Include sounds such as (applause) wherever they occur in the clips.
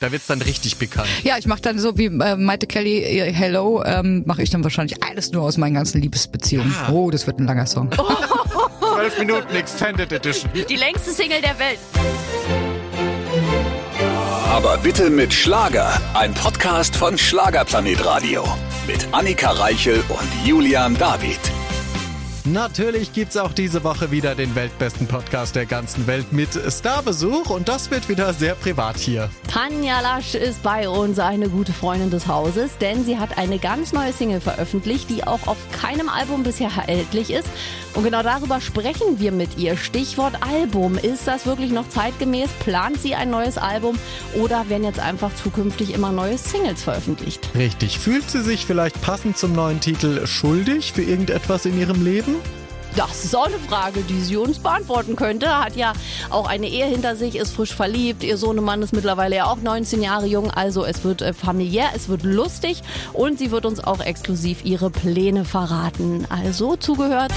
Da wird's dann richtig bekannt. Ja, ich mache dann so wie äh, Maite Kelly, äh, Hello, ähm, mache ich dann wahrscheinlich alles nur aus meinen ganzen Liebesbeziehungen. Ah. Oh, das wird ein langer Song. (laughs) 12 Minuten Extended Edition. Die längste Single der Welt. Aber bitte mit Schlager. Ein Podcast von Schlagerplanet Radio. Mit Annika Reichel und Julian David. Natürlich gibt's auch diese Woche wieder den weltbesten Podcast der ganzen Welt mit Starbesuch und das wird wieder sehr privat hier. Tanja Lasch ist bei uns, eine gute Freundin des Hauses, denn sie hat eine ganz neue Single veröffentlicht, die auch auf keinem Album bisher erhältlich ist. Und genau darüber sprechen wir mit ihr. Stichwort Album. Ist das wirklich noch zeitgemäß? Plant sie ein neues Album oder werden jetzt einfach zukünftig immer neue Singles veröffentlicht? Richtig. Fühlt sie sich vielleicht passend zum neuen Titel schuldig für irgendetwas in ihrem Leben? Das ist auch eine Frage, die sie uns beantworten könnte. Hat ja auch eine Ehe hinter sich, ist frisch verliebt. Ihr Sohnemann ist mittlerweile ja auch 19 Jahre jung. Also es wird äh, familiär, es wird lustig und sie wird uns auch exklusiv ihre Pläne verraten. Also zugehört.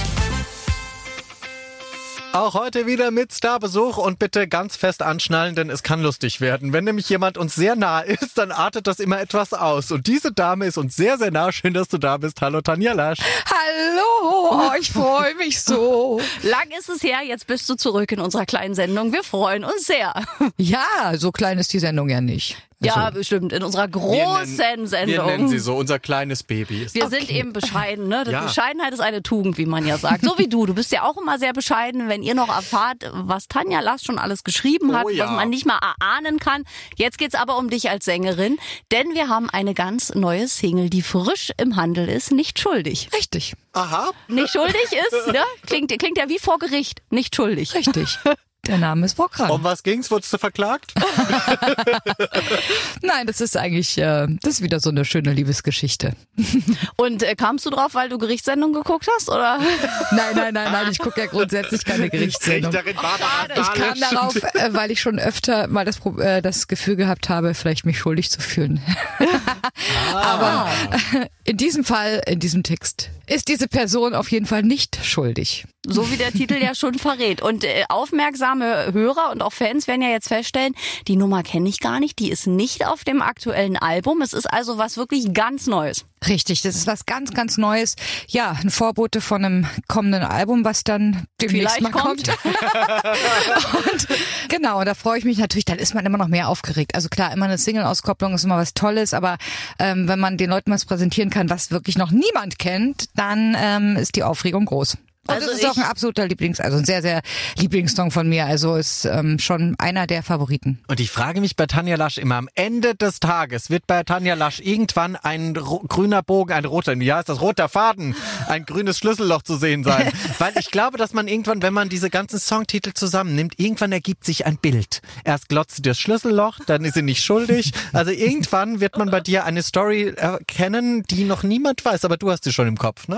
Auch heute wieder mit Starbesuch und bitte ganz fest anschnallen, denn es kann lustig werden. Wenn nämlich jemand uns sehr nah ist, dann artet das immer etwas aus. Und diese Dame ist uns sehr, sehr nah. Schön, dass du da bist. Hallo Tanja Lasch. Hallo, oh, ich freue mich so. (laughs) Lang ist es her, jetzt bist du zurück in unserer kleinen Sendung. Wir freuen uns sehr. Ja, so klein ist die Sendung ja nicht. Ja, bestimmt. In unserer großen wir nennen, Sendung. Wir nennen sie so, unser kleines Baby. Wir sind eben bescheiden, ne? (laughs) Ja. Bescheidenheit ist eine Tugend, wie man ja sagt. So wie du. Du bist ja auch immer sehr bescheiden, wenn ihr noch erfahrt, was Tanja Lass schon alles geschrieben hat, Oh ja. was man nicht mal erahnen kann. Jetzt geht's aber um dich als Sängerin, denn wir haben eine ganz neue Single, die frisch im Handel ist, nicht schuldig. Richtig, Aha. Nicht schuldig ist, ne? (laughs) Klingt, klingt ja wie vor Gericht. Nicht schuldig. richtig. (laughs) Der Name ist Bokran. Um was ging's? Wurdest du verklagt? (laughs) Nein, das ist eigentlich, äh, das ist wieder so eine schöne Liebesgeschichte. (laughs) Und äh, kamst du drauf, weil du Gerichtssendung geguckt hast, oder? (laughs) Nein, nein, nein, nein, ich gucke ja grundsätzlich keine Gerichtssendung. Richterin Barbara Ich kam darauf, äh, weil ich schon öfter mal das, äh, das Gefühl gehabt habe, vielleicht mich schuldig zu fühlen. Aber äh, in diesem Fall, in diesem Text, ist diese Person auf jeden Fall nicht schuldig. So wie der Titel ja schon verrät. Und äh, aufmerksame Hörer und auch Fans werden ja jetzt feststellen, die Nummer kenne ich gar nicht, die ist nicht auf dem aktuellen Album. Es ist also was wirklich ganz Neues. Richtig, das ist was ganz, ganz Neues. Ja, ein Vorbote von einem kommenden Album, was dann demnächst Vielleicht mal kommt. kommt. (laughs) und genau, da freue ich mich natürlich, dann ist man immer noch mehr aufgeregt. Also klar, immer eine Single-Auskopplung ist immer was Tolles, aber ähm, wenn man den Leuten was präsentieren kann, was wirklich noch niemand kennt, dann ähm, ist die Aufregung groß. Und Also es ist auch ein absoluter Lieblings-, also ein sehr, sehr Lieblingssong von mir. Also ist ähm, schon einer der Favoriten. Und ich frage mich bei Tanja Lasch immer, am Ende des Tages wird bei Tanja Lasch irgendwann ein grüner Bogen, ein roter, ja, ist das roter Faden, ein grünes Schlüsselloch zu sehen sein. (laughs) Weil ich glaube, dass man irgendwann, wenn man diese ganzen Songtitel zusammennimmt, irgendwann ergibt sich ein Bild. Erst glotzt sie das Schlüsselloch, dann ist sie nicht schuldig. Also irgendwann wird man bei dir eine Story erkennen, die noch niemand weiß, aber du hast sie schon im Kopf, ne?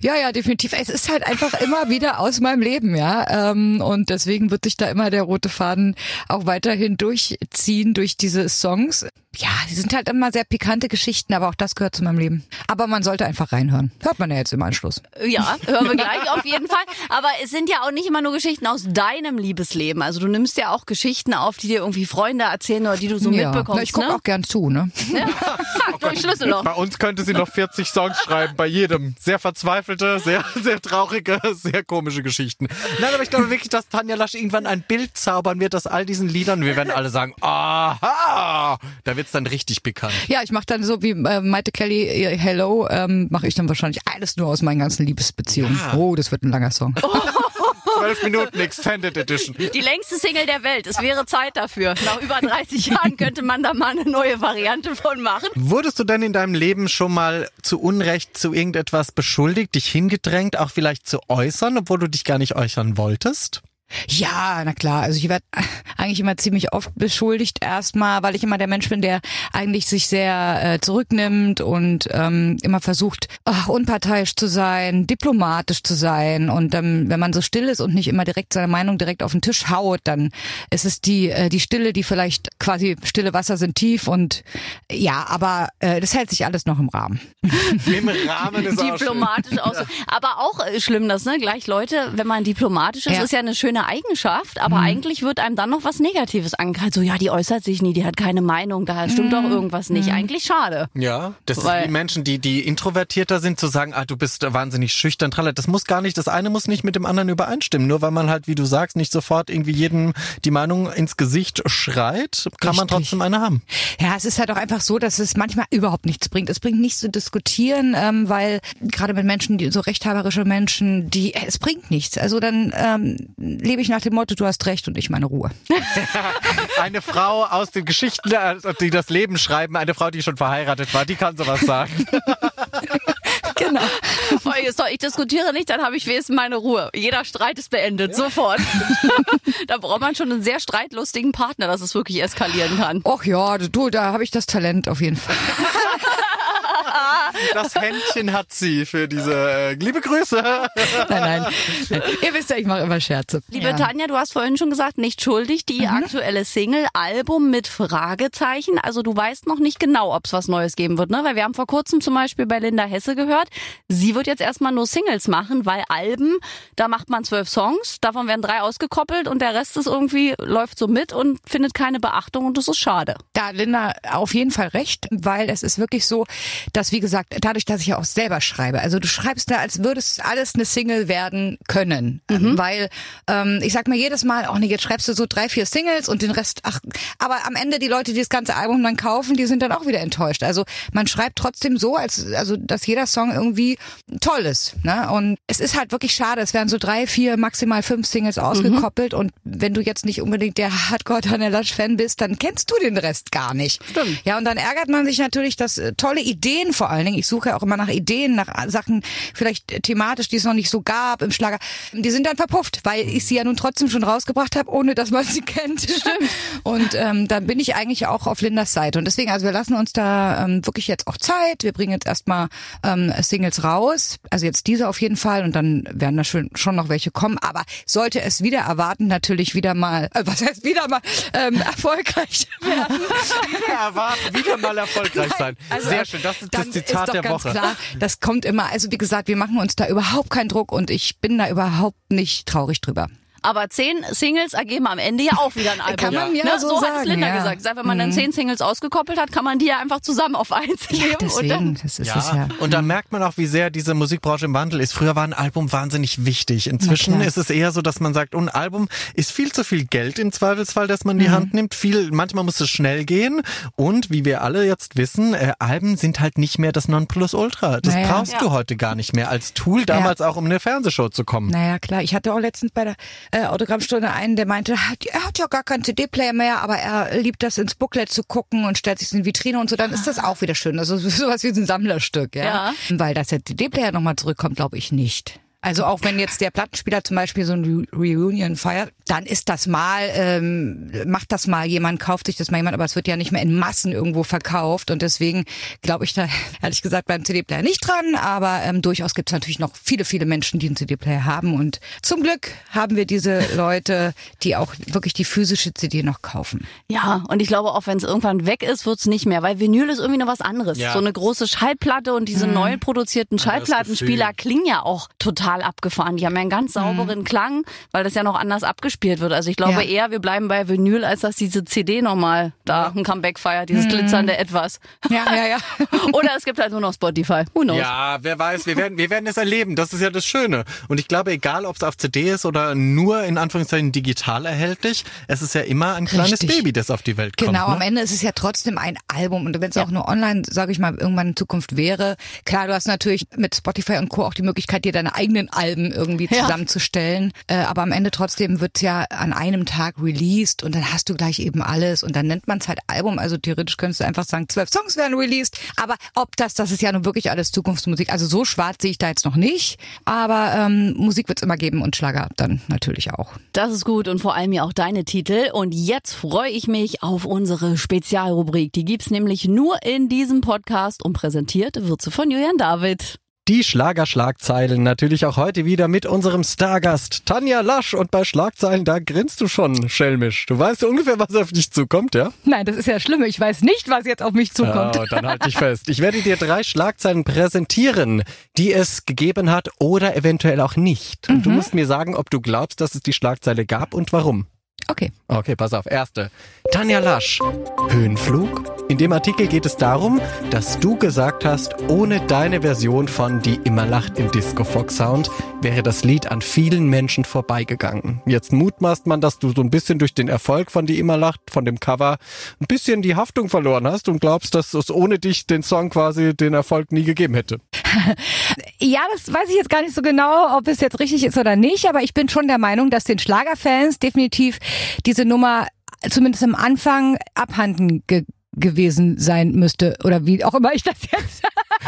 Ja, ja, definitiv. Es ist halt einfach immer wieder aus meinem Leben, ja. Ähm, und deswegen wird sich da immer der rote Faden auch weiterhin durchziehen durch diese Songs. Ja, die sind halt immer sehr pikante Geschichten, aber auch das gehört zu meinem Leben. Aber man sollte einfach reinhören. Hört man ja jetzt im Anschluss. Ja, hören wir gleich auf jeden Fall. Aber es sind ja auch nicht immer nur Geschichten aus deinem Liebesleben. Also du nimmst ja auch Geschichten auf, die dir irgendwie Freunde erzählen oder die du so ja. mitbekommst. Na, ich gucke ne? auch gern zu, ne? Ha, (laughs) durch Schlüsselloch. Bei uns könnte sie noch 40 Songs schreiben, bei jedem. Sehr verzweifelte, sehr, sehr traurige, (laughs) sehr komische Geschichten. Nein, aber ich glaube wirklich, dass Tanja Lasch irgendwann ein Bild zaubern wird aus all diesen Liedern. Wir werden alle sagen, aha, da wird's dann richtig bekannt. Ja, ich mache dann so wie äh, Maite Kelly, äh, Hello, ähm, mache ich dann wahrscheinlich alles nur aus meinen ganzen Liebesbeziehungen. Ja. Oh, das wird ein langer Song. (laughs) 12 Minuten Extended Edition. Die längste Single der Welt. Es wäre Zeit dafür. Nach über 30 Jahren könnte man da mal eine neue Variante von machen. Wurdest du denn in deinem Leben schon mal zu Unrecht zu irgendetwas beschuldigt, dich hingedrängt, auch vielleicht zu äußern, obwohl du dich gar nicht äußern wolltest? Ja, na klar. Also ich werde eigentlich immer ziemlich oft beschuldigt erstmal, weil ich immer der Mensch bin, der eigentlich sich sehr äh, zurücknimmt und ähm, immer versucht, ach, unparteiisch zu sein, diplomatisch zu sein. Und ähm, wenn man so still ist und nicht immer direkt seine Meinung direkt auf den Tisch haut, dann ist es die äh, die Stille, die vielleicht quasi stille Wasser sind tief und ja, aber äh, das hält sich alles noch im Rahmen. (laughs) Im Rahmen des Diplomatisch aus. Aber auch äh, schlimm das, ne? Gleich Leute, wenn man diplomatisch ist, Ja. ist ja eine schöne schöne Eigenschaft, aber eigentlich wird einem dann noch was Negatives angekreidet. So, ja, die äußert sich nie, die hat keine Meinung, da stimmt doch irgendwas nicht. Eigentlich schade. Ja, das Weil- ist wie Menschen, die, die introvertierter sind, zu sagen, ah, du bist wahnsinnig schüchtern, tralala. Das muss gar nicht, das eine muss nicht mit dem anderen übereinstimmen. Nur weil man halt, wie du sagst, nicht sofort irgendwie jedem die Meinung ins Gesicht schreit, kann man Richtig. trotzdem eine haben. Ja, es ist halt auch einfach so, dass es manchmal überhaupt nichts bringt. Es bringt nichts zu diskutieren, ähm, weil gerade mit Menschen, die so rechthaberische Menschen, die es bringt nichts. Also dann ähm, lebe ich nach dem Motto, du hast recht und ich meine Ruhe. (laughs) Eine Frau aus den Geschichten, äh, die das Leben schreiben, eine Frau, die schon verheiratet war, die kann sowas sagen. (laughs) Genau. Doch, ich diskutiere nicht, dann habe ich wenigstens meine Ruhe. Jeder Streit ist beendet, sofort. (laughs) da braucht man schon einen sehr streitlustigen Partner, dass es wirklich eskalieren kann. Och ja, du, da habe ich das Talent auf jeden Fall. Das Händchen hat sie für diese äh, liebe Grüße. Nein, nein. Ihr wisst ja, ich mache immer Scherze. Liebe ja. Tanja, du hast vorhin schon gesagt, nicht schuldig, die aktuelle Single, Album mit Fragezeichen. Also du weißt noch nicht genau, ob es was Neues geben wird, ne? Weil wir haben vor kurzem zum Beispiel bei Linda Hesse gehört, sie wird jetzt erstmal nur Singles machen, weil Alben, da macht man zwölf Songs, davon werden drei ausgekoppelt und der Rest ist irgendwie, läuft so mit und findet keine Beachtung und das ist schade. Da hat Linda auf jeden Fall recht, weil es ist wirklich so, dass wie gesagt, dadurch, dass ich ja auch selber schreibe, also du schreibst da, als würdest alles eine Single werden können, Mhm. weil ähm, ich sag mir jedes Mal, oh nee, jetzt schreibst du so drei, vier Singles und den Rest, ach, aber am Ende die Leute, die das ganze Album dann kaufen, die sind dann auch wieder enttäuscht. Also man schreibt trotzdem so, als also dass jeder Song irgendwie toll ist, ne? Und es ist halt wirklich schade. Es werden so drei, vier, maximal fünf Singles ausgekoppelt und wenn du jetzt nicht unbedingt der Hardcore Lasch Fan bist, dann kennst du den Rest gar nicht. Stimmt. Ja, und dann ärgert man sich natürlich, dass äh, tolle Ideen vor allen Dingen, ich suche ja auch immer nach Ideen, nach Sachen vielleicht thematisch, die es noch nicht so gab im Schlager, die sind dann verpufft, weil ich sie ja nun trotzdem schon rausgebracht habe, ohne dass man sie (laughs) kennt. Stimmt. Und ähm, dann bin ich eigentlich auch auf Lindas Seite. Und deswegen, also wir lassen uns da ähm, wirklich jetzt auch Zeit. Wir bringen jetzt erstmal ähm, Singles raus. Also jetzt diese auf jeden Fall und dann werden da schon, schon noch welche kommen. Aber sollte es wieder erwarten, natürlich wieder mal, äh, was heißt wieder mal, ähm, (laughs) erfolgreich werden. (laughs) Erwarten, wieder mal erfolgreich sein. Also, Sehr schön, das ist das dann Zitat ist doch ganz Woche. Klar, das kommt immer. Also wie gesagt, wir machen uns da überhaupt keinen Druck und ich bin da überhaupt nicht traurig drüber. Aber zehn Singles ergeben am Ende ja auch wieder ein Album. Kann man ja ne? so so hat es sagen, Linda ja. Mhm. gesagt. Sagt, wenn man dann zehn Singles ausgekoppelt hat, kann man die ja einfach zusammen auf eins Ja, nehmen. und deswegen, dann das ist es ja. und da merkt man auch, wie sehr diese Musikbranche im Wandel ist. Früher war ein Album wahnsinnig wichtig. Inzwischen ist es eher so, dass man sagt, ein Album ist viel zu viel Geld im Zweifelsfall, dass man in die Mhm. Hand nimmt. Viel, manchmal muss es schnell gehen. Und wie wir alle jetzt wissen, äh, Alben sind halt nicht mehr das Nonplusultra. Das Naja. brauchst du heute gar nicht mehr als Tool, damals auch um in eine Fernsehshow zu kommen. Naja, klar. Ich hatte auch letztens bei der äh, Autogrammstunde einen, der meinte, er hat ja gar keinen CD-Player mehr, aber er liebt das ins Booklet zu gucken und stellt sich in die Vitrine und so. Dann ist das auch wieder schön. Also sowas wie ein Sammlerstück, ja. Ja. Weil dass der CD-Player nochmal zurückkommt, glaube ich nicht. Also auch wenn jetzt der Plattenspieler zum Beispiel so ein Re Reunion feiert, dann ist das mal, ähm, macht das mal jemand, kauft sich das mal jemand, aber es wird ja nicht mehr in Massen irgendwo verkauft und deswegen glaube ich da (laughs) ehrlich gesagt beim CD-Player nicht dran, aber ähm, durchaus gibt es natürlich noch viele, viele Menschen, die einen CD-Player haben und zum Glück haben wir diese (laughs) Leute, die auch wirklich die physische CD noch kaufen. Ja, und ich glaube, auch wenn es irgendwann weg ist, wird's nicht mehr, weil Vinyl ist irgendwie noch was anderes. Ja. So eine große Schallplatte und diese neu produzierten Schallplattenspieler klingen ja auch total abgefahren. Die haben ja einen ganz sauberen Klang, weil das ja noch anders abgespielt wird. Also ich glaube Ja. eher, wir bleiben bei Vinyl, als dass diese CD nochmal da ein Comeback feiert, dieses glitzernde Etwas. Ja, ja, ja. (laughs) Oder es gibt halt nur noch Spotify. Who knows? Ja, wer weiß, wir werden, wir werden es erleben. Das ist ja das Schöne. Und ich glaube, egal ob es auf CD ist oder nur in Anführungszeichen digital erhältlich, es ist ja immer ein kleines Richtig. Baby, das auf die Welt kommt. Genau, ne? am Ende ist es ja trotzdem ein Album und wenn es auch nur online, sage ich mal, irgendwann in Zukunft wäre, klar, du hast natürlich mit Spotify und Co. auch die Möglichkeit, dir deine eigenen Alben irgendwie Ja. zusammenzustellen, äh, aber am Ende trotzdem wird's ja an einem Tag released und dann hast du gleich eben alles und dann nennt man es halt Album, also theoretisch könntest du einfach sagen, zwölf Songs werden released, aber ob das, das ist ja nun wirklich alles Zukunftsmusik, also so schwarz sehe ich da jetzt noch nicht, aber ähm, Musik wird's immer geben und Schlager dann natürlich auch. Das ist gut und vor allem ja auch deine Titel. Und jetzt freue ich mich auf unsere Spezialrubrik. Die gibt's nämlich nur in diesem Podcast und präsentiert wird sie von Julian David. Die Schlagerschlagzeilen natürlich auch heute wieder mit unserem Stargast Tanja Lasch. Und bei Schlagzeilen, da grinst du schon schelmisch. Du weißt ungefähr, was auf dich zukommt, ja? Nein, das ist ja schlimm. Ich weiß nicht, was jetzt auf mich zukommt. Oh, dann halt dich fest. Ich werde dir drei Schlagzeilen präsentieren, die es gegeben hat oder eventuell auch nicht. Und du musst mir sagen, ob du glaubst, dass es die Schlagzeile gab und warum. Okay. Okay, pass auf. Erste. Tanja Lasch. Höhenflug. In dem Artikel geht es darum, dass du gesagt hast, ohne deine Version von Die immer lacht im Disco Fox Sound wäre das Lied an vielen Menschen vorbeigegangen. Jetzt mutmaßt man, dass du so ein bisschen durch den Erfolg von Die immer lacht, von dem Cover, ein bisschen die Haftung verloren hast und glaubst, dass es ohne dich den Song quasi den Erfolg nie gegeben hätte. (laughs) Ja, das weiß ich jetzt gar nicht so genau, ob es jetzt richtig ist oder nicht, aber ich bin schon der Meinung, dass den Schlagerfans definitiv diese Nummer zumindest am Anfang abhanden ge gewesen sein müsste oder wie auch immer ich das jetzt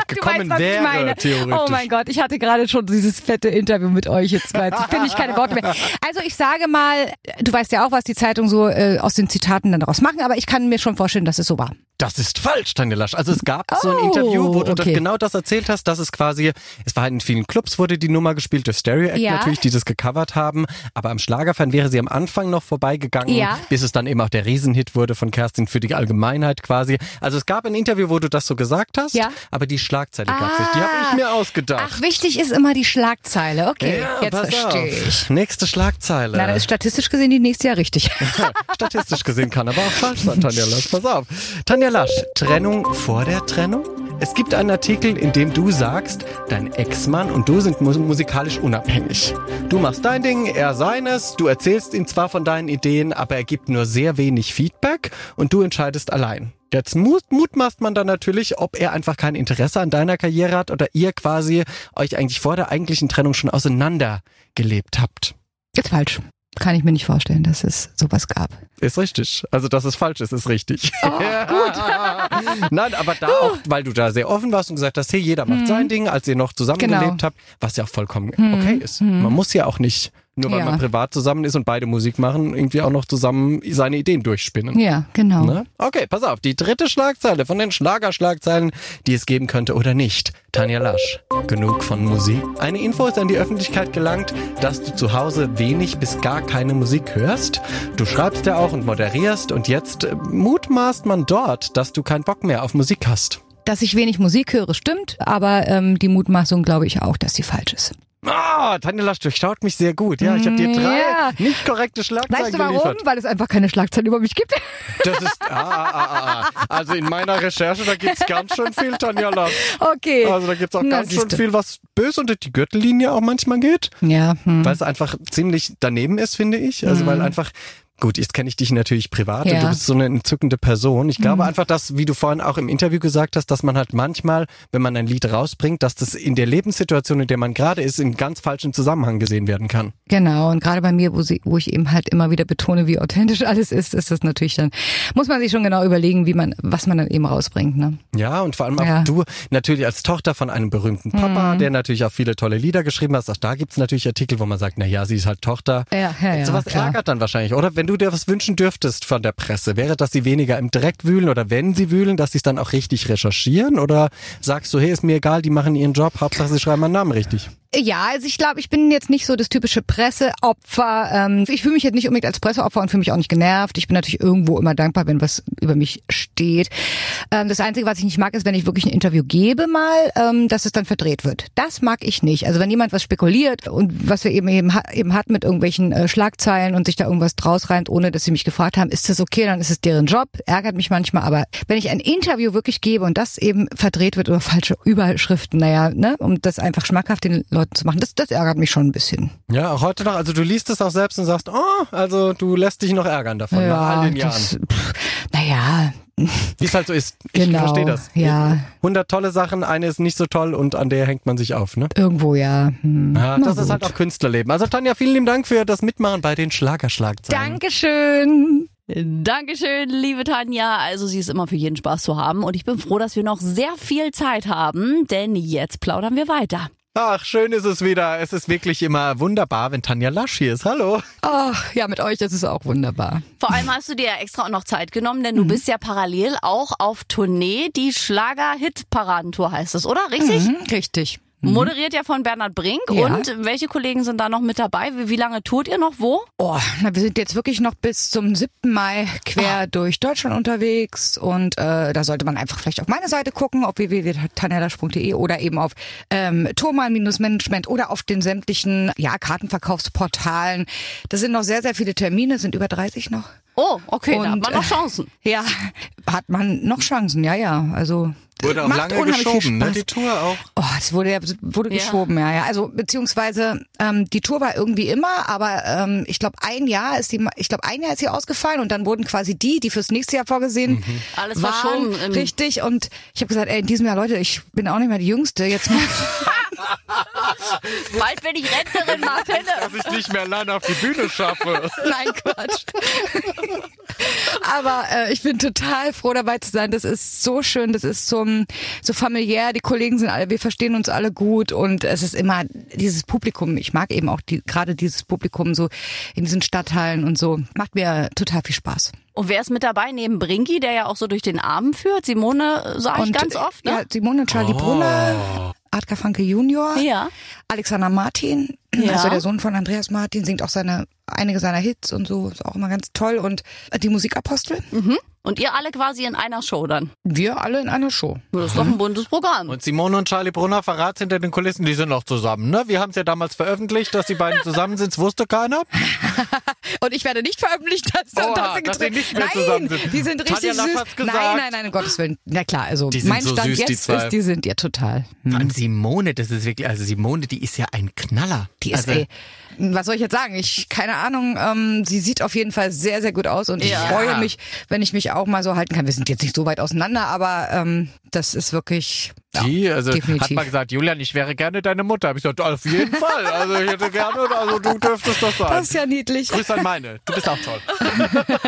Gekommen (laughs) du weißt, was wäre, ich meine. theoretisch. Oh mein Gott, ich hatte gerade schon dieses fette Interview mit euch jetzt ich finde ich keine Worte mehr. Also ich sage mal, du weißt ja auch, was die Zeitung so äh, aus den Zitaten dann daraus machen, aber ich kann mir schon vorstellen, dass es so war. Das ist falsch, Tanja Lasch. Also es gab so ein Oh, Interview, wo du das okay. genau das erzählt hast, dass es quasi, es war in vielen Clubs, wurde die Nummer gespielt durch Stereo Act Ja. natürlich, die das gecovert haben, aber am Schlagerfan wäre sie am Anfang noch vorbeigegangen, Ja. bis es dann eben auch der Riesenhit wurde von Kerstin für die Allgemeinheit quasi. Also es gab ein Interview, wo du das so gesagt hast, Ja. aber die Schlagzeile gab's nicht. Die habe ich mir ausgedacht. Ach, wichtig ist immer die Schlagzeile. Okay, ja, jetzt verstehe ich. Nächste Schlagzeile. Na, dann ist statistisch gesehen die nächste Jahr richtig. (laughs) Statistisch gesehen kann aber auch falsch sein, Tanja Lasch. Pass auf. Tanja Lasch, Trennung vor der Trennung? Es gibt einen Artikel, in dem du sagst, dein Ex-Mann und du sind mus musikalisch unabhängig. Du machst dein Ding, er seines, du erzählst ihm zwar von deinen Ideen, aber er gibt nur sehr wenig Feedback und du entscheidest allein. Jetzt mut mutmaßt man dann natürlich, ob er einfach kein Interesse an deiner Karriere hat oder ihr quasi euch eigentlich vor der eigentlichen Trennung schon auseinander gelebt habt. Jetzt falsch. Kann ich mir nicht vorstellen, dass es sowas gab. Ist richtig. Also, dass es falsch ist, ist richtig. Oh, (laughs) Nein, aber da auch, weil du da sehr offen warst und gesagt hast, hey, jeder macht sein Ding, als ihr noch zusammengelebt Genau. habt, was ja auch vollkommen okay ist. Man muss ja auch nicht, nur weil Ja. man privat zusammen ist und beide Musik machen, irgendwie auch noch zusammen seine Ideen durchspinnen. Ja, genau. Ne? Okay, pass auf, die dritte Schlagzeile von den Schlagerschlagzeilen, die es geben könnte oder nicht. Tanja Lasch. Genug von Musik. Eine Info ist an die Öffentlichkeit gelangt, dass du zu Hause wenig bis gar keine Musik hörst. Du schreibst ja auch und moderierst und jetzt äh, mutmaßt man dort, dass du keinen Bock mehr auf Musik hast. Dass ich wenig Musik höre, stimmt, aber ähm, die Mutmaßung glaube ich auch, dass sie falsch ist. Ah, Tanja Lasch durchschaut mich sehr gut. Ja, ich habe dir drei Ja. nicht korrekte Schlagzeilen Weißt du warum? geliefert. Weil es einfach keine Schlagzeilen über mich gibt. (laughs) Das ist, ah, ah, ah, ah. Also in meiner Recherche, da gibt's ganz schön viel, Tanja Lasch. Okay. Also da gibt's auch Na, ganz schön siehste. viel, was böse unter die Gürtellinie auch manchmal geht, Ja, hm. weil es einfach ziemlich daneben ist, finde ich. Also weil einfach Gut, jetzt kenne ich dich natürlich privat und Ja. du bist so eine entzückende Person. Ich glaube einfach, dass, wie du vorhin auch im Interview gesagt hast, dass man halt manchmal, wenn man ein Lied rausbringt, dass das in der Lebenssituation, in der man gerade ist, in ganz falschem Zusammenhang gesehen werden kann. Genau, und gerade bei mir, wo, sie, wo ich eben halt immer wieder betone, wie authentisch (laughs) alles ist, ist das natürlich dann, muss man sich schon genau überlegen, wie man, was man dann eben rausbringt. Ne? Ja, und vor allem auch Ja. Mhm. du natürlich als Tochter von einem berühmten Papa, der natürlich auch viele tolle Lieder geschrieben hast. Auch da gibt's natürlich Artikel, wo man sagt, na ja, sie ist halt Tochter. Ja, ja, ja, Sowas klar. ärgert dann wahrscheinlich, oder? Wenn du dir was wünschen dürftest von der Presse, wäre, dass sie weniger im Dreck wühlen oder wenn sie wühlen, dass sie es dann auch richtig recherchieren? Oder sagst du, hey, ist mir egal, die machen ihren Job, Hauptsache sie schreiben meinen Namen richtig? Ja, also ich glaube, ich bin jetzt nicht so das typische Presseopfer. Ähm, ich fühle mich jetzt nicht unbedingt als Presseopfer und fühle mich auch nicht genervt. Ich bin natürlich irgendwo immer dankbar, wenn was über mich steht. Ähm, das Einzige, was ich nicht mag, ist, wenn ich wirklich ein Interview gebe mal, ähm, dass es dann verdreht wird. Das mag ich nicht. Also wenn jemand was spekuliert und was wir eben eben hatten mit irgendwelchen äh, Schlagzeilen und sich da irgendwas draus reimt, ohne dass sie mich gefragt haben, ist das okay, dann ist es deren Job. Ärgert mich manchmal, aber wenn ich ein Interview wirklich gebe und das eben verdreht wird oder falsche Überschriften, naja, ne, um das einfach schmackhaft den Leuten zu machen, das, das ärgert mich schon ein bisschen. Ja, auch heute noch. Also du liest es auch selbst und sagst, oh, also du lässt dich noch ärgern davon nach all den Jahren. das, pff, naja, Wie es halt so ist. Ich Genau, verstehe das. ja. 100 tolle Sachen, eine ist nicht so toll und an der hängt man sich auf, ne? irgendwo ja. Hm. Ja, das ist halt gut. auch Künstlerleben. Also Tanja, vielen lieben Dank für das Mitmachen bei den Schlagerschlagzeilen. Dankeschön. Dankeschön, liebe Tanja. Also sie ist immer für jeden Spaß zu haben und ich bin froh, dass wir noch sehr viel Zeit haben, denn jetzt plaudern wir weiter. Ach, schön ist es wieder. Es ist wirklich immer wunderbar, wenn Tanja Lasch hier ist. Hallo. Ach, ja, mit euch, das ist auch wunderbar. Vor allem hast du dir ja extra auch noch Zeit genommen, denn du bist ja parallel auch auf Tournee. Die Schlager-Hit-Paradentour heißt es, oder? Richtig? Mhm, richtig. Moderiert ja von Bernhard Brink. Ja. Und welche Kollegen sind da noch mit dabei? Wie, wie lange tourt ihr noch wo? Oh, na, wir sind jetzt wirklich noch bis zum 7. Mai quer durch Deutschland unterwegs und äh, da sollte man einfach vielleicht auf meine Seite gucken, auf www.tanelasch.de oder eben auf ähm, Thurmann-Management oder auf den sämtlichen ja, Kartenverkaufsportalen. Das sind noch sehr, sehr viele Termine, sind über 30 noch. Oh, okay, da hat Und, man noch äh, Chancen. (laughs) Ja, hat man noch Chancen, ja, ja. Also Wurde auch macht lange geschoben, ne? Die Tour auch. Oh, es wurde, ja- wurde Ja. geschoben, ja, ja. Also beziehungsweise ähm, die Tour war irgendwie immer, aber ähm, ich glaube ein Jahr ist die, ich glaube ein Jahr ist sie ausgefallen und dann wurden quasi die, die fürs nächste Jahr vorgesehen Alles waren, verschoben richtig. Und ich habe gesagt, ey, in diesem Jahr, Leute, ich bin auch nicht mehr die Jüngste. Jetzt (laughs) mal, Bald bin ich Rentnerin, Martine. Dass ich nicht mehr alleine auf die Bühne schaffe. (laughs) nein, Quatsch. aber äh, ich bin total froh dabei zu sein. Das ist so schön, das ist so, so familiär. Die Kollegen sind alle, wir verstehen uns alle gut und es ist immer dieses Publikum. Ich mag eben auch die, gerade dieses Publikum so in diesen Stadtteilen und so. Macht mir total viel Spaß. Und wer ist mit dabei neben Brinki, der ja auch so durch den Abend führt? Simone sah ich ganz oft, ne? Ja, Simone, Charlie Brunner, Artgar Franke Junior, Ja. Alexander Martin, Ja. also der Sohn von Andreas Martin, singt auch seine einige seiner Hits und so, ist auch immer ganz toll. Und die Musikapostel, Und ihr alle quasi in einer Show dann. wir alle in einer Show. Das ist doch ein buntes Programm. Und Simone und Charlie Brunner verrat hinter den Kulissen, die sind noch zusammen, ne? Wir haben es ja damals veröffentlicht, dass die beiden zusammen sind, das wusste keiner. (laughs) Und ich werde nicht veröffentlicht, dass, Oha, dass sie dass getrennt- nicht mehr Nein, zusammen sind. Die sind richtig süß. Nein, nein, nein, um Gottes Willen. Na klar, also Die mein so Stand süß, die jetzt zwei. ist, die sind ja total. Hm. Und Simone, das ist wirklich, also Simone, die ist ja ein Knaller. Die ist, also, ey, was soll ich jetzt sagen? Ich, keine Ahnung, ähm, sie sieht auf jeden Fall sehr, sehr gut aus und ich Ja. freue mich, wenn ich mich auch mal so halten kann. Wir sind jetzt nicht so weit auseinander, aber ähm, das ist wirklich, ja, Die, also hat definitiv. mal gesagt, Julian, ich wäre gerne deine Mutter. Hab ich gesagt, auf jeden Fall. Also ich hätte gerne, also du dürftest das sein. Das ist ja niedlich. Grüß an meine. Du bist auch toll.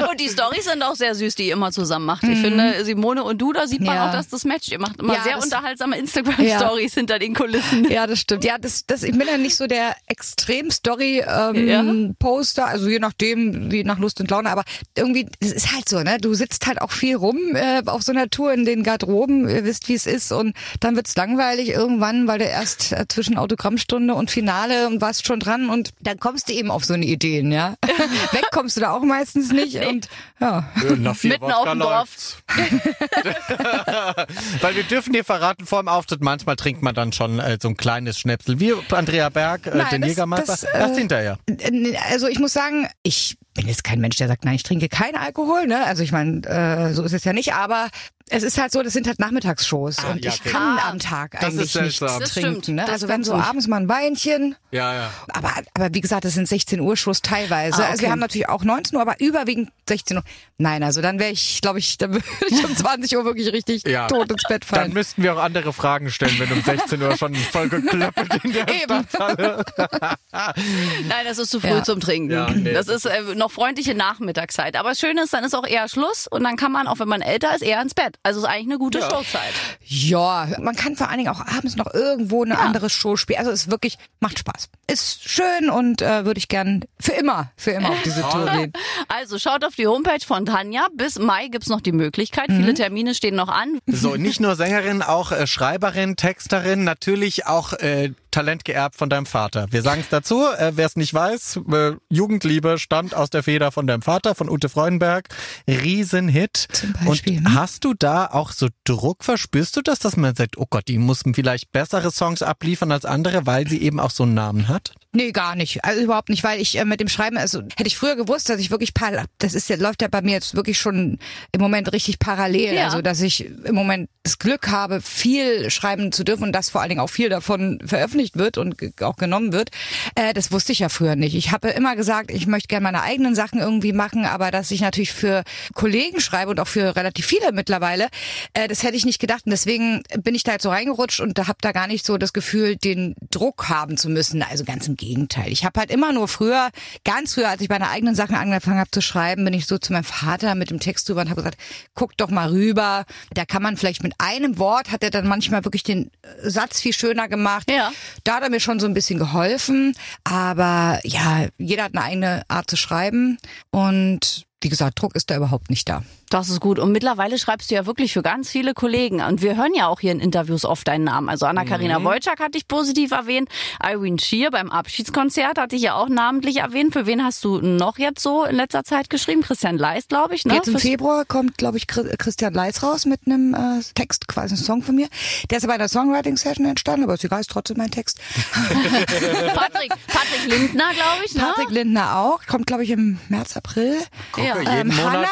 (laughs) Und die Storys sind auch sehr süß, die ihr immer zusammen macht. Ich finde, Simone und du, da sieht man Mhm. Ja. auch, dass das matcht. Ihr macht immer Ja, sehr das- unterhaltsame Instagram-Stories hinter den Kulissen. Ja, das stimmt. Ja, das, das, ich bin ja nicht so der Extrem-Story-Poster, ähm, Poster, also je nachdem, wie nach Lust und Laune, aber irgendwie, es ist halt so, ne? Du sitzt halt auch viel rum äh, auf so einer Tour in den Garderoben, ihr wisst, wie es ist, und dann wird's langweilig irgendwann, weil du erst äh, zwischen Autogrammstunde und Finale und warst schon dran und dann kommst du eben auf so eine Ideen, ja. (laughs) Weg kommst du da auch meistens nicht und ja. Nach vier Mitten auf dem Dorf. (laughs) Weil wir dürfen dir verraten, vor dem Auftritt, manchmal trinkt man dann schon äh, so ein kleines Schnäpsel, wie Andrea Berg, äh, Nein, den das- Jägermeister. das, äh, hinterher. Äh, Also ich muss sagen, ich bin jetzt kein Mensch, der sagt, nein, ich trinke keinen Alkohol. Ne? Also ich meine, äh, so ist es ja nicht, aber es ist halt so, das sind halt Nachmittagsshows Ah, und ja, ich okay. kann Ah, am Tag eigentlich nichts. Das trinken. stimmt, ne? das Also wenn so nicht. abends mal ein Weinchen, Ja, ja. aber, aber wie gesagt, das sind 16 Uhr Schluss teilweise. Ah, Also okay. wir haben natürlich auch 19 Uhr, aber überwiegend 16 Uhr. Nein, also dann wäre ich, glaube ich, dann (laughs) würde ich um (laughs) 20 Uhr wirklich richtig Ja. tot ins Bett Dann fallen. müssten wir auch andere Fragen stellen, wenn um 16 Uhr schon voll geklöppelt in der (laughs) Eben. Stadthalle. Nein, das ist zu früh Ja. zum Trinken. Ja, nee, das das ist äh, noch freundliche Nachmittagszeit. Aber das Schöne ist, dann ist auch eher Schluss und dann kann man, auch wenn man älter ist, eher ins Bett. Also ist eigentlich eine gute Ja. Showzeit. Ja, man kann vor allen Dingen auch abends noch irgendwo eine andere Show spielen. Also es ist wirklich, macht Spaß. Ist schön und äh, würde ich gern für immer, für immer auf diese Tour gehen. (laughs) Also schaut auf die Homepage von Tanja. Bis Mai gibt's noch die Möglichkeit. Mhm. Viele Termine stehen noch an. So, nicht nur Sängerin, auch äh, Schreiberin, Texterin, natürlich auch äh, Talent geerbt von deinem Vater. Wir sagen es dazu, äh, wer es nicht weiß, äh, Jugendliebe stammt aus der Feder von deinem Vater, von Ute Freudenberg. Riesenhit. Zum Beispiel, Und ne? hast du da auch so Druck? Verspürst du das, dass man sagt, oh Gott, die muss vielleicht bessere Songs abliefern als andere, weil sie eben auch so einen Namen hat? Nee, gar nicht. Also überhaupt nicht, weil ich äh, mit dem Schreiben, also hätte ich früher gewusst, dass ich wirklich par das ist ja, läuft ja bei mir jetzt wirklich schon im Moment richtig parallel. Ja. Also dass ich im Moment das Glück habe, viel schreiben zu dürfen und dass vor allen Dingen auch viel davon veröffentlicht wird und auch genommen wird. Äh, das wusste ich ja früher nicht. Ich habe immer gesagt, ich möchte gerne meine eigenen Sachen irgendwie machen, aber dass ich natürlich für Kollegen schreibe und auch für relativ viele mittlerweile, äh, das hätte ich nicht gedacht. Und deswegen bin ich da jetzt so reingerutscht und habe da gar nicht so das Gefühl, den Druck haben zu müssen. Also ganz im Gegenteil. Ich habe halt immer nur früher, ganz früher, als ich meine eigenen Sachen angefangen habe zu schreiben, bin ich so zu meinem Vater mit dem Text drüber und habe gesagt, guck doch mal rüber. Da kann man vielleicht mit einem Wort, hat er dann manchmal wirklich den äh, Satz viel schöner gemacht. Ja. Da hat er mir schon so ein bisschen geholfen. Aber ja, jeder hat eine eigene Art zu schreiben. Und wie gesagt, Druck ist da überhaupt nicht da. Das ist gut. Und mittlerweile schreibst du ja wirklich für ganz viele Kollegen. Und wir hören ja auch hier in Interviews oft deinen Namen. Also Anna-Karina mhm. Wojcik hatte ich positiv erwähnt. Irene Shear beim Abschiedskonzert hatte ich ja auch namentlich erwähnt. Für wen hast du noch jetzt so in letzter Zeit geschrieben? Christian Leist, glaube ich. Ne? Jetzt im Februar kommt, glaube ich, Christian Leist raus mit einem äh, Text, quasi ein Song von mir. Der ist bei einer Songwriting-Session entstanden, aber ist egal, ist trotzdem mein Text. (laughs) Patrick, Patrick Lindner, glaube ich. Ne? Patrick Lindner auch. Kommt, glaube ich, im März, April. Gucke, ja. jeden ähm, Monat. Hanna,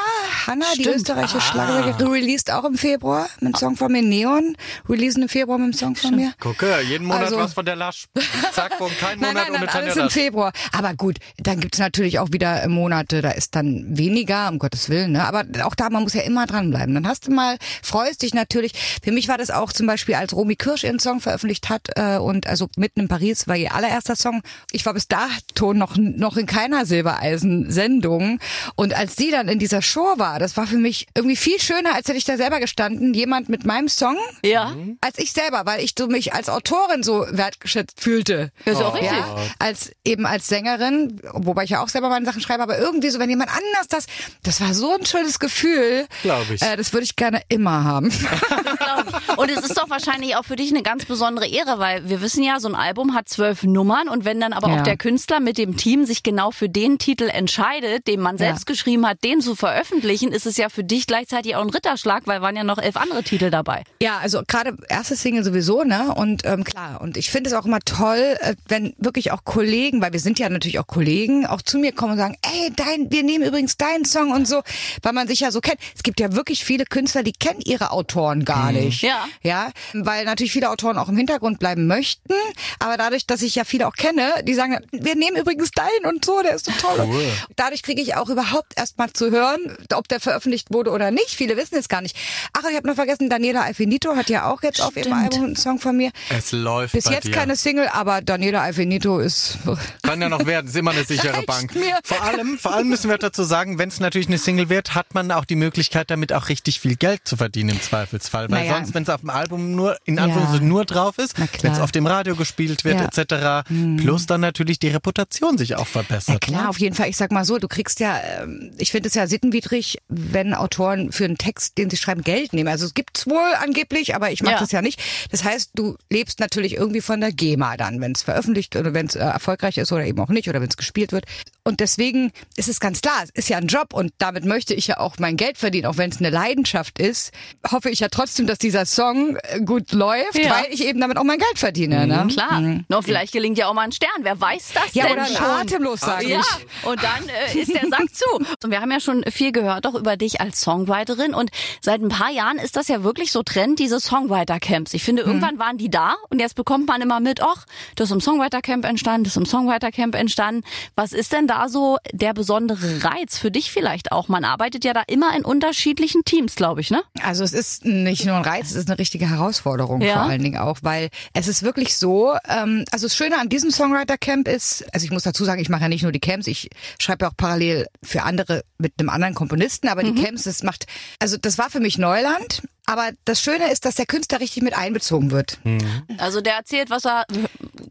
Hanna die österreichische ah. Schlagersängerin, released auch im Februar mit einem Song von mir. Neon releasen im Februar mit einem Song von mir. Gucke, jeden Monat also, was von der Lasch. Zack, und kein (laughs) Monat nein, nein, ohne Tanja alles im Februar. Aber gut, dann gibt's natürlich auch wieder Monate, da ist dann weniger, um Gottes Willen. Ne? Aber auch da, man muss ja immer dranbleiben. Dann hast du mal, freust dich natürlich. Für mich war das auch zum Beispiel, als Romy Kirsch ihren Song veröffentlicht hat äh, und also mitten in Paris war ihr allererster Song. Ich war bis dato noch, noch in keiner Silbereisen-Sendung. Und als sie dann in dieser Show war, das war für mich irgendwie viel schöner, als hätte ich da selber gestanden, jemand mit meinem Song, ja. als ich selber, weil ich so mich als Autorin so wertgeschätzt fühlte. ist auch richtig. Ja, als eben als Sängerin, wobei ich ja auch selber meine Sachen schreibe, aber irgendwie so, wenn jemand anders das, das war so ein schönes Gefühl. Glaube ich. Äh, das würde ich gerne immer haben. (laughs) und es ist doch wahrscheinlich auch für dich eine ganz besondere Ehre, weil wir wissen ja, so ein Album hat zwölf Nummern und wenn dann aber ja. auch der Künstler mit dem Team sich genau für den Titel entscheidet, den man selbst ja. geschrieben hat, den zu veröffentlichen, ist es ja für dich gleichzeitig auch ein Ritterschlag, weil waren ja noch elf andere Titel dabei. Ja, also gerade erste Single sowieso, ne? Und ähm, klar, und ich finde es auch immer toll, äh, wenn wirklich auch Kollegen, weil wir sind ja natürlich auch Kollegen, auch zu mir kommen und sagen, ey, dein, wir nehmen übrigens deinen Song und so, weil man sich ja so kennt. Es gibt ja wirklich viele Künstler, die kennen ihre Autoren gar mhm. nicht. Ja. Ja, weil natürlich viele Autoren auch im Hintergrund bleiben möchten, aber dadurch, dass ich ja viele auch kenne, die sagen, wir nehmen übrigens deinen und so, der ist so toll. Cool. Dadurch kriege ich auch überhaupt erst mal zu hören, ob der veröffentlicht wurde oder nicht. Viele wissen es gar nicht. Ach, ich habe noch vergessen, Daniela Alfinito hat ja auch jetzt Stimmt. auf ihrem Album einen Song von mir. Es läuft Bis jetzt dir. keine Single, aber Daniela Alfinito ist... Kann ja noch werden, ist immer eine sichere Bank. Mir. Vor allem, vor allem müssen wir dazu sagen, wenn es natürlich eine Single wird, hat man auch die Möglichkeit, damit auch richtig viel Geld zu verdienen im Zweifelsfall. Weil naja. sonst, wenn es auf dem Album nur, in Anführungszeichen ja. nur drauf ist, wenn es auf dem Radio gespielt wird, ja. etc., hm. plus dann natürlich die Reputation sich auch verbessert. Ja, klar, ne? auf jeden Fall. Ich sag mal so, du kriegst ja, ähm, ich finde es ja sittenwidrig, wenn Autoren für einen Text, den sie schreiben, Geld nehmen. Also es gibt's wohl angeblich, aber ich mache ja. das ja nicht. Das heißt, du lebst natürlich irgendwie von der GEMA dann, wenn es veröffentlicht oder wenn es äh, erfolgreich ist oder eben auch nicht oder wenn es gespielt wird. Und deswegen ist es ganz klar, es ist ja ein Job und damit möchte ich ja auch mein Geld verdienen, auch wenn es eine Leidenschaft ist. Hoffe ich ja trotzdem, dass dieser Song äh, gut läuft, ja. weil ich eben damit auch mein Geld verdiene. Ne? Mhm, klar. Mhm. No, vielleicht gelingt ja auch mal ein Stern. Wer weiß das ja, denn oder schon? atemlos, sage ja. ich. Und dann äh, ist der Sack zu. Und wir haben ja schon viel gehört auch über dich als Songwriterin und seit ein paar Jahren ist das ja wirklich so Trend, diese Songwriter-Camps. Ich finde, mhm. irgendwann waren die da und jetzt bekommt man immer mit, ach, das ist im Songwriter-Camp entstanden, das ist im Songwriter-Camp entstanden. Was ist denn da so der besondere Reiz für dich vielleicht auch? Man arbeitet ja da immer in unterschiedlichen Teams, glaube ich, ne? Also es ist nicht nur ein Reiz, es ist eine richtige Herausforderung ja. vor allen Dingen auch, weil es ist wirklich so, ähm, also das Schöne an diesem Songwriter-Camp ist, also ich muss dazu sagen, ich mache ja nicht nur die Camps, ich schreibe ja auch parallel für andere mit einem anderen Komponisten, aber mhm. die Camps, das macht, also das war für mich Neuland. Aber das Schöne ist, dass der Künstler richtig mit einbezogen wird. Mhm. Also der erzählt, was er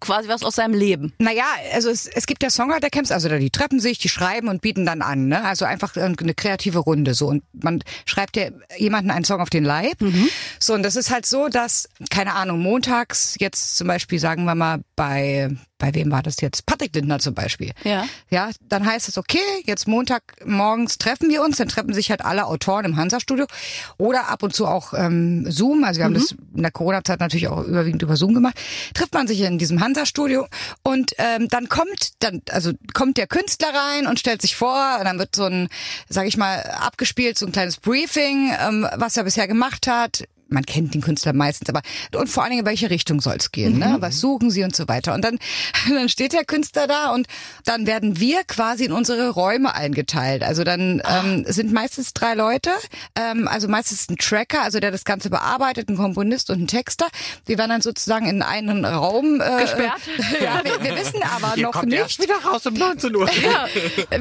quasi was aus seinem Leben. Naja, also es, es gibt ja Songwriter-Camps, also die treffen sich, die schreiben und bieten dann an. Ne? Also einfach eine kreative Runde so. Und man schreibt ja jemanden einen Song auf den Leib. Mhm. So, und das ist halt so, dass, keine Ahnung, montags jetzt zum Beispiel, sagen wir mal, bei bei wem war das jetzt? Patrick Lindner zum Beispiel. Ja. Ja, dann heißt es, okay, jetzt Montag morgens treffen wir uns, dann treffen sich halt alle Autoren im Hansa-Studio oder ab und zu auch ähm, Zoom. Also wir haben mhm. das in der Corona-Zeit natürlich auch überwiegend über Zoom gemacht. Trifft man sich in diesem Hansa-Studio und ähm, dann kommt dann, also kommt der Künstler rein und stellt sich vor und dann wird so ein, sag ich mal, abgespielt, so ein kleines Briefing, ähm, was er bisher gemacht hat man kennt den Künstler meistens, aber und vor allen Dingen, in welche Richtung soll es gehen, ne? mhm. ne? Was suchen sie und so weiter. Und dann, (laughs) dann steht der Künstler da und dann werden wir quasi in unsere Räume eingeteilt. Also dann ah. ähm, sind meistens drei Leute, ähm, also meistens ein Tracker, also der das Ganze bearbeitet, ein Komponist und ein Texter. Wir werden dann sozusagen in einen Raum äh, gesperrt. (laughs) ja, wir, wir wissen aber Ihr noch nicht. Wieder raus um 19 Uhr. (laughs) ja,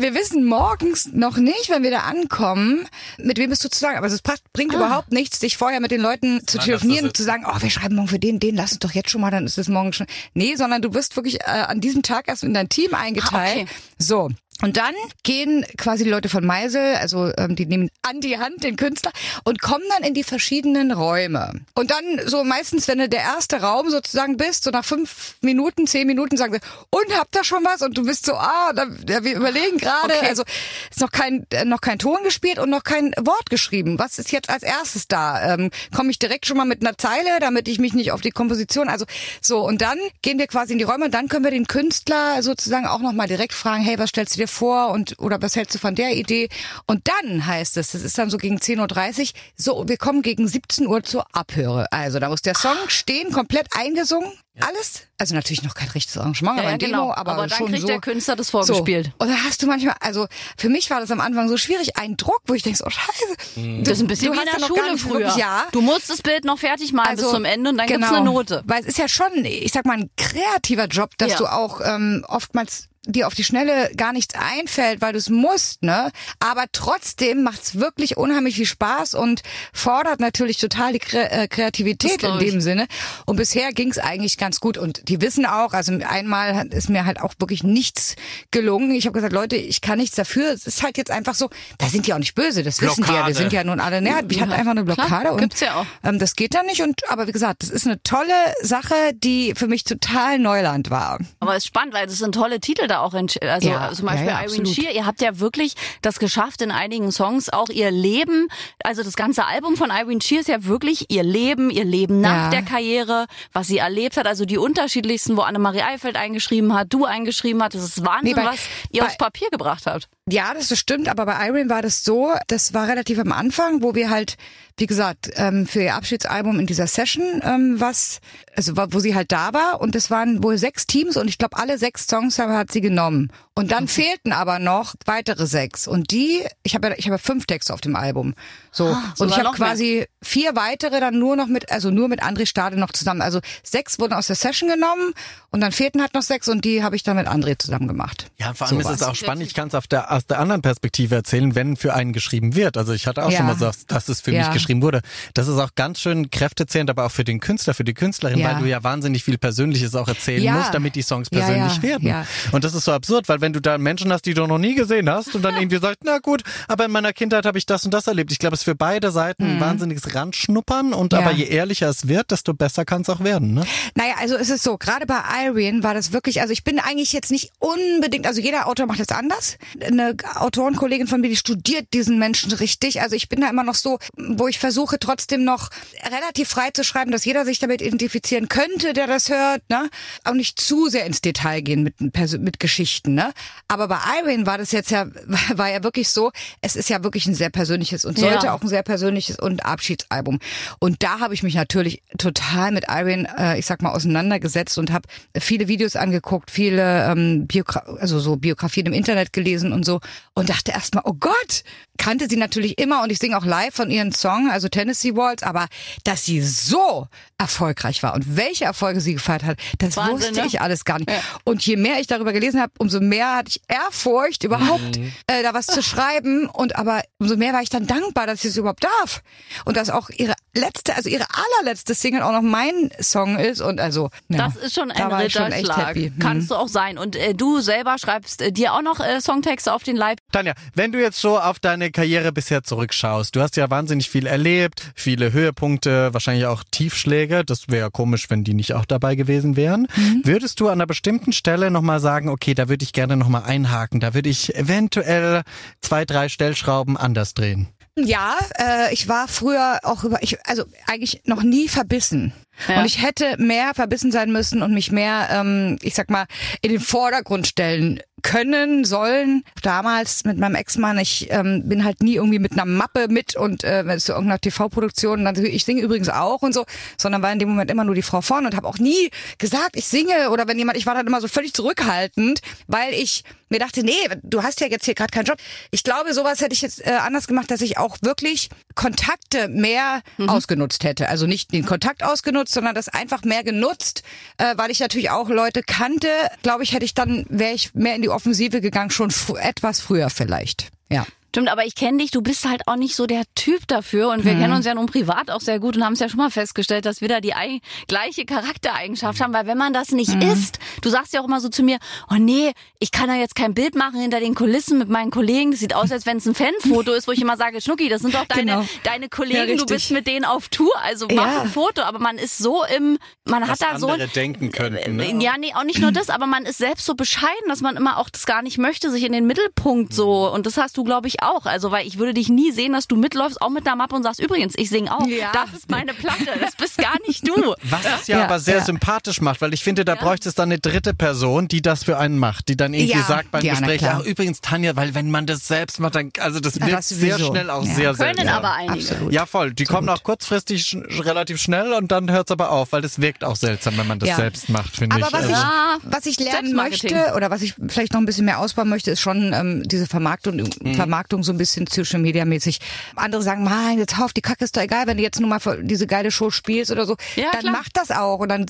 wir wissen morgens noch nicht, wenn wir da ankommen, mit wem bist du zu sagen. Aber es bringt ah. überhaupt nichts, sich vorher mit den Leuten Leuten zu telefonieren und zu sagen, oh, wir schreiben morgen für den, den, lass uns doch jetzt schon mal, dann ist es morgen schon. Nee, sondern du wirst wirklich äh, an diesem Tag erst in dein Team eingeteilt. Ah, okay. So. Und dann gehen quasi die Leute von Meisel, also ähm, die nehmen an die Hand den Künstler und kommen dann in die verschiedenen Räume. Und dann so meistens, wenn du der erste Raum sozusagen bist, so nach fünf Minuten, zehn Minuten sagen sie, und habt ihr schon was? Und du bist so, ah, da, ja, wir überlegen gerade, Okay. also ist noch kein äh, noch kein Ton gespielt und noch kein Wort geschrieben. Was ist jetzt als erstes da? Ähm, Komme ich direkt schon mal mit einer Zeile, damit ich mich nicht auf die Komposition, also so und dann gehen wir quasi in die Räume und dann können wir den Künstler sozusagen auch noch mal direkt fragen, hey, was stellst du dir vor und oder was hältst du von der Idee? Und dann heißt es, das ist dann so gegen 10:30 Uhr, so wir kommen gegen 17 Uhr zur Abhöre. Also da muss der Song stehen, komplett eingesungen, alles. Also natürlich noch kein richtiges Arrangement, Ja, aber ja, Demo, genau. aber, aber dann schon kriegt so. der Künstler das So. vorgespielt. Und da hast du manchmal, also für mich war das am Anfang so schwierig, ein Druck, wo ich denke, oh scheiße. Das ist ein bisschen du wie in ja der Schule früher. Wirklich, ja. Du musst das Bild noch fertig malen bis zum Ende und dann genau, gibt's eine Note. Weil es ist ja schon, ich sag mal, ein kreativer Job, dass Ja. du auch ähm, oftmals dir auf die Schnelle gar nichts einfällt, weil du es musst, ne? Aber trotzdem macht's wirklich unheimlich viel Spaß und fordert natürlich total die Kre äh, Kreativität in dem Sinne. Und bisher ging's eigentlich ganz gut. Und die wissen auch, also einmal hat- ist mir halt auch wirklich nichts gelungen. Ich habe gesagt, Leute, ich kann nichts dafür. Es ist halt jetzt einfach so, da sind die auch nicht böse, das wissen die ja. Wir Blockade. sind ja nun alle, ne? Ich hatte einfach eine Klar, Blockade und gibt's ja auch. ähm, das geht dann nicht. Und aber wie gesagt, das ist eine tolle Sache, die für mich total Neuland war. Aber es ist spannend, weil das sind tolle Titel da auch. ent- Also Ja, zum Beispiel ja, ja, Irene. Shear. Ihr habt ja wirklich das geschafft in einigen Songs auch ihr Leben. Also das ganze Album von Irene Shear ist ja wirklich ihr Leben, ihr Leben nach Ja. der Karriere, was sie erlebt hat. Also die unterschiedlichsten, wo Annemarie Eifeld eingeschrieben hat, du eingeschrieben hast. Das ist Wahnsinn, Nee, bei- was ihr bei- aufs Papier gebracht habt. Ja, das stimmt, aber bei Irene war das so, das war relativ am Anfang, wo wir halt, wie gesagt, ähm, für ihr Abschiedsalbum in dieser Session, ähm, was, also wo sie halt da war und das waren wohl sechs Teams und ich glaube alle sechs Songs hat sie genommen. Und Mhm. dann (laughs) fehlten aber noch weitere sechs und die, ich habe ja, ich habe ja fünf Texte auf dem Album, so und Ah, sogar ich habe noch mehr. quasi vier weitere dann nur noch mit, also nur mit André Stade noch zusammen. Also sechs wurden aus der Session genommen und dann fehlten halt noch sechs und die habe ich dann mit André zusammen gemacht. Ja, vor allem So ist es auch spannend. Ich kann es auf der, aus der anderen Perspektive erzählen, wenn für einen geschrieben wird. Also ich hatte auch Ja. schon mal so, dass es für Ja. mich geschrieben wurde. Das ist auch ganz schön kräftezehrend, aber auch für den Künstler, für die Künstlerin, Ja. weil du ja wahnsinnig viel Persönliches auch erzählen Ja. musst, damit die Songs Ja, persönlich ja, werden. ja. Und das ist so absurd, weil wenn du da Menschen hast, die du noch nie gesehen hast und dann (laughs) irgendwie sagst, na gut, aber in meiner Kindheit habe ich das und das erlebt. Ich glaube, es ist für beide Seiten ein wahnsinniges Ranschnuppern und Mhm. Ja. aber je ehrlicher es wird, desto besser kann es auch werden. Ne? Naja, also es ist so, gerade bei Irene war das wirklich, also ich bin eigentlich jetzt nicht unbedingt, also jeder Autor macht das anders. Eine Autorenkollegin von mir, die studiert diesen Menschen richtig. Also ich bin da immer noch so, wo ich versuche trotzdem noch relativ frei zu schreiben, dass jeder sich damit identifizieren könnte, der das hört, ne? Auch nicht zu sehr ins Detail gehen mit, mit Geschichten, ne? Aber bei Irene war das jetzt ja, (laughs) war ja wirklich so, es ist ja wirklich ein sehr persönliches und sollte Ja. auch ein sehr persönliches und Abschiedsalbum. Und da habe ich mich natürlich total mit Irene, äh, ich sag mal, auseinandergesetzt und habe viele Videos angeguckt, viele ähm, Biogra also so Biografien im Internet gelesen und so und dachte erstmal, oh Gott, kannte sie natürlich immer und ich singe auch live von ihren Song, also Tennessee Waltz, aber dass sie so erfolgreich war und welche Erfolge sie gefeiert hat, das Wahnsinn, wusste ne? ich alles gar nicht. Und je mehr ich darüber gelesen habe, umso mehr hatte ich Ehrfurcht, überhaupt äh, da was zu schreiben. Und aber umso mehr war ich dann dankbar, dass ich es überhaupt darf. Und dass auch ihre letzte, also ihre allerletzte Single auch noch mein Song ist. Und also, ja, Das ist schon da ein echt Ritterschlag. happy. Hm. Kannst du auch sein. Und äh, du selber schreibst äh, dir auch noch äh, Songtexte auf den Leib. Tanja, wenn du jetzt so auf deine Karriere bisher zurückschaust, du hast ja wahnsinnig viel erlebt, viele Höhepunkte, wahrscheinlich auch Tiefschläge. Das wäre ja komisch, wenn die nicht auch dabei gewesen wären. Mhm. Würdest du an einer bestimmten Stelle nochmal sagen, okay, da würde ich gerne nochmal einhaken, da würde ich eventuell zwei, drei Stellschrauben anders drehen? Ja, äh, ich war früher auch über, ich, also eigentlich noch nie verbissen. Ja. Und ich hätte mehr verbissen sein müssen und mich mehr, ähm, ich sag mal, in den Vordergrund stellen können, sollen. Damals mit meinem Ex-Mann, ich ähm, bin halt nie irgendwie mit einer Mappe mit und äh, zu irgendeiner TV-Produktion, dann ich singe übrigens auch und so, sondern war in dem Moment immer nur die Frau vorne und habe auch nie gesagt, ich singe oder wenn jemand, ich war dann immer so völlig zurückhaltend, weil ich mir dachte, nee, du hast ja jetzt hier gerade keinen Job. Ich glaube, sowas hätte ich jetzt äh, anders gemacht, dass ich auch wirklich Kontakte mehr ausgenutzt hätte. Also nicht den Kontakt ausgenutzt, sondern das einfach mehr genutzt, äh, weil ich natürlich auch Leute kannte. Glaube ich, hätte ich dann, wäre ich mehr in die Offensive gegangen, schon etwas früher vielleicht. Ja. Stimmt, aber ich kenne dich, du bist halt auch nicht so der Typ dafür und wir kennen uns ja nun privat auch sehr gut und haben es ja schon mal festgestellt, dass wir da die ei gleiche Charaktereigenschaft haben, weil wenn man das nicht ist, du sagst ja auch immer so zu mir, oh nee, ich kann da jetzt kein Bild machen hinter den Kulissen mit meinen Kollegen, das sieht aus, als wenn es ein Fanfoto ist, wo ich immer sage, Schnucki, das sind doch deine, Genau. deine Ja, Kollegen, du richtig. bist mit denen auf Tour, also mach Ja. ein Foto, aber man ist so im, man Was hat da so denken könnten. Ne? ja, nee, auch nicht nur das, aber man ist selbst so bescheiden, dass man immer auch das gar nicht möchte, sich in den Mittelpunkt so. Und das hast du, glaube ich, auch. Also, weil ich würde dich nie sehen, dass du mitläufst, auch mit einer Mappe und sagst, übrigens, ich singe auch. Ja. Das ist meine Platte. Das bist gar nicht du. Was es ja, Ja, aber sehr ja. sympathisch macht, weil ich finde, da bräuchte es dann eine dritte Person, die das für einen macht, die dann irgendwie Ja, sagt beim ja, Gespräch, ach übrigens Tanja, weil wenn man das selbst macht, dann, also das Ja, wirkt das sehr schnell auch Ja. sehr Können seltsam. aber einige. Absolut. Ja, voll. Die kommen auch kurzfristig sch relativ schnell und dann hört es aber auf, weil das wirkt auch seltsam, wenn man das Ja. selbst macht, finde Aber ich. was, Also- Ja. ich, was ich lernen möchte oder was ich vielleicht noch ein bisschen mehr ausbauen möchte, ist schon ähm, diese Vermarktung, Mhm. Vermarktung so ein bisschen Social Media mäßig. Andere sagen, mein, jetzt hör auf, die Kacke ist doch egal, wenn du jetzt nur mal diese geile Show spielst oder so. Ja, dann klar. mach das auch und dann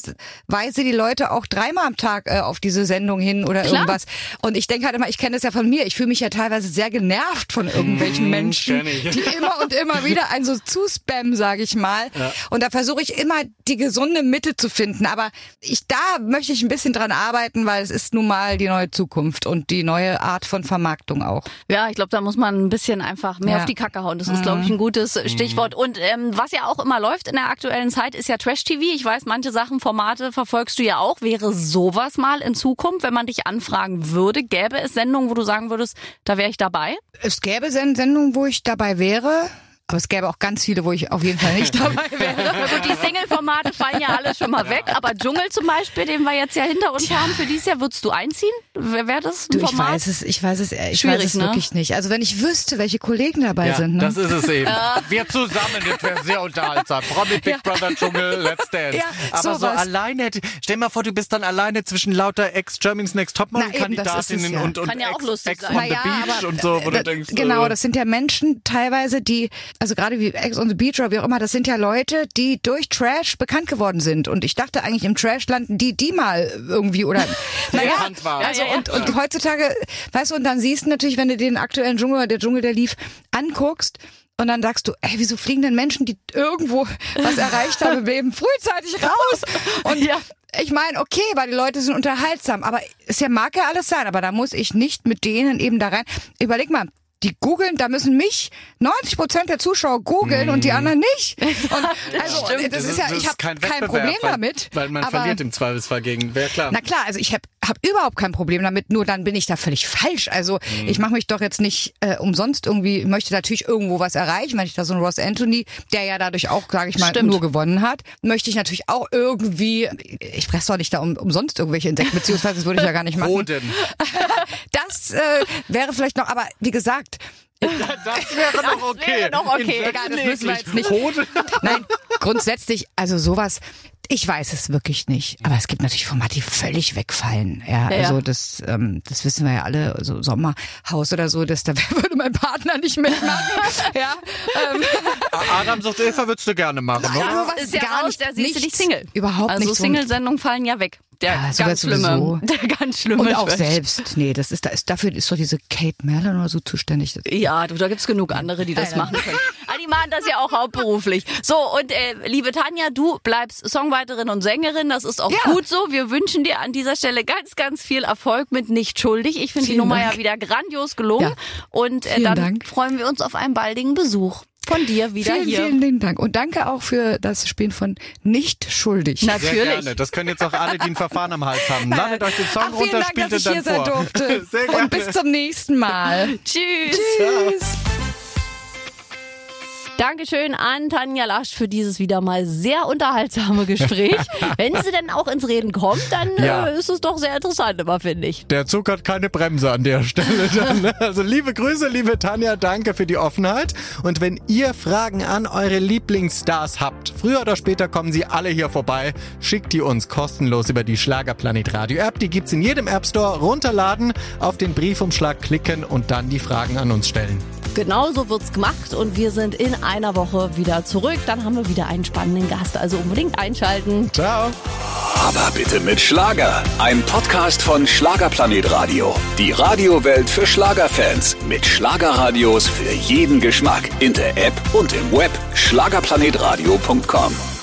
weise die Leute auch dreimal am Tag äh, auf diese Sendung hin oder Klar. irgendwas. Und ich denke halt immer, ich kenne das ja von mir, ich fühle mich ja teilweise sehr genervt von irgendwelchen Menschen, kenn ich. die immer und immer (laughs) wieder einen so zuspammen, sage ich mal. Und da versuche ich immer die gesunde Mitte zu finden. Aber ich da möchte ich ein bisschen dran arbeiten, weil es ist nun mal die neue Zukunft und die neue Art von Vermarktung auch. Ja, ich glaube, da muss man ein bisschen einfach mehr Ja. auf die Kacke hauen. Das ist, glaube ich, ein gutes Stichwort. Und ähm, was ja auch immer läuft in der aktuellen Zeit, ist ja Trash-TV. Ich weiß, manche Sachen, Formate verfolgst du ja auch. Wäre sowas mal in Zukunft, wenn man dich anfragen würde, gäbe es Sendungen, wo du sagen würdest, da wäre ich dabei? Es gäbe Sen- Sendungen, wo ich dabei wäre. Aber es gäbe auch ganz viele, wo ich auf jeden Fall nicht (laughs) dabei wäre. Gut, die Single-Formate fallen ja alle schon mal weg. Aber Dschungel zum Beispiel, den wir jetzt ja hinter uns haben, für dieses Jahr würdest du einziehen? Wäre wär das ein Du, ich Format? weiß es, ich weiß es, ich Schwierig, weiß es ne? wirklich nicht. Also wenn ich wüsste, welche Kollegen dabei ja, sind, ne? das ist es eben. Wir zusammen, das wäre sehr unterhaltsam. Promi Big Brother Dschungel, Let's Dance. Ja, Aber so sowas. alleine, stell mal vor, du bist dann alleine zwischen lauter Ex-Germany's Next Topmodel-Kandidatinnen ja. und, und Kann ja auch Ex, Ex on the ja, Beach aber, und so, wo äh, du denkst, genau, äh, das sind ja Menschen teilweise, die, also gerade wie Ex on the Beach oder wie auch immer, das sind ja Leute, die durch Trash bekannt geworden sind. Und ich dachte eigentlich im Trash landen die, die mal irgendwie oder, (laughs) naja, bekannt waren. also und, und heutzutage, weißt du, und dann siehst du natürlich, wenn du den aktuellen Dschungel oder der Dschungel, der lief, anguckst, und dann sagst du, ey, wieso fliegen denn Menschen, die irgendwo was erreicht haben im (laughs) Leben, frühzeitig raus? Und Ja. ich meine, okay, weil die Leute sind unterhaltsam, aber es ja mag ja alles sein, aber da muss ich nicht mit denen eben da rein. Überleg mal, die googeln, da müssen mich 90 Prozent der Zuschauer googeln und die anderen nicht. (laughs) Und also stimmt. das ist ja, ich habe kein, Wettbewerb, Problem weil, damit. Weil man aber, verliert im Zweifelsfall gegen, wer klar. Na klar, also ich habe hab überhaupt kein Problem damit, nur dann bin ich da völlig falsch. Also Mhm. ich mache mich doch jetzt nicht äh, umsonst irgendwie, möchte natürlich irgendwo was erreichen, wenn ich da so einen Ross Anthony, der ja dadurch auch, sage ich mal, Stimmt. nur gewonnen hat, möchte ich natürlich auch irgendwie, ich fresse doch nicht da um, umsonst irgendwelche Insekten, beziehungsweise das würde ich ja gar nicht machen. Hoden. (laughs) Das äh, wäre vielleicht noch, aber wie gesagt, Das wäre noch okay. wäre noch okay. Egal, das müssen wir jetzt nicht. Nein, grundsätzlich, also sowas, ich weiß es wirklich nicht. Aber es gibt natürlich Formate, die völlig wegfallen. Ja, Ja, ja. also das, ähm, das wissen wir ja alle, so Sommerhaus oder so, das, da (laughs) würde mein Partner nicht mitmachen. (laughs) ja, ähm, Adam sucht Eva würdest du gerne machen, oder? sowas ist ja gar raus, nicht, der siehst du nicht Single. Überhaupt also nicht. Single-Sendungen fallen ja weg. Der Ja, sowas ganz schlimme, (laughs) der ganz schlimme Und auch Trash. selbst. Nee, das ist, da ist, dafür ist doch diese Kate Merlin oder so zuständig. Ja, du, da gibt's genug andere, die das Nein, machen können. Aber die machen das ja auch hauptberuflich. So, und äh, liebe Tanja, du bleibst Songwriterin und Sängerin. Das ist auch Ja. gut so. Wir wünschen dir an dieser Stelle ganz, ganz viel Erfolg mit Nicht Schuldig. Ich finde die Nummer Dank. ja wieder grandios gelungen. Ja. Und äh, dann Dank. freuen wir uns auf einen baldigen Besuch von dir wieder Vielen, hier. vielen lieben Dank. Und danke auch für das Spielen von Nicht schuldig. Sehr Natürlich. gerne. Das können jetzt auch alle, die ein Verfahren am Hals haben. (laughs) Ladet euch den Song Ach, vielen runter, Dank, spielt dass ich dann hier sein vor. durfte. (laughs) Sehr gerne. Und bis zum nächsten Mal. (laughs) Tschüss. Tschüss. Dankeschön an Tanja Lasch für dieses wieder mal sehr unterhaltsame Gespräch. (laughs) Wenn sie denn auch ins Reden kommt, dann Ja. äh, ist es doch sehr interessant immer, finde ich. Der Zug hat keine Bremse an der Stelle. (laughs) Dann, ne? also liebe Grüße, liebe Tanja, danke für die Offenheit. Und wenn ihr Fragen an eure Lieblingsstars habt, früher oder später kommen sie alle hier vorbei. Schickt die uns kostenlos über die Schlagerplanet Radio App. Die gibt's in jedem App Store. Runterladen, auf den Briefumschlag klicken und dann die Fragen an uns stellen. Genau so wird's gemacht und wir sind in einer Woche wieder zurück. Dann haben wir wieder einen spannenden Gast. Also unbedingt einschalten. Ciao. Aber bitte mit Schlager. Ein Podcast von Schlagerplanet Radio. Die Radiowelt für Schlagerfans. Mit Schlagerradios für jeden Geschmack. In der App und im Web. Schlagerplanetradio.com.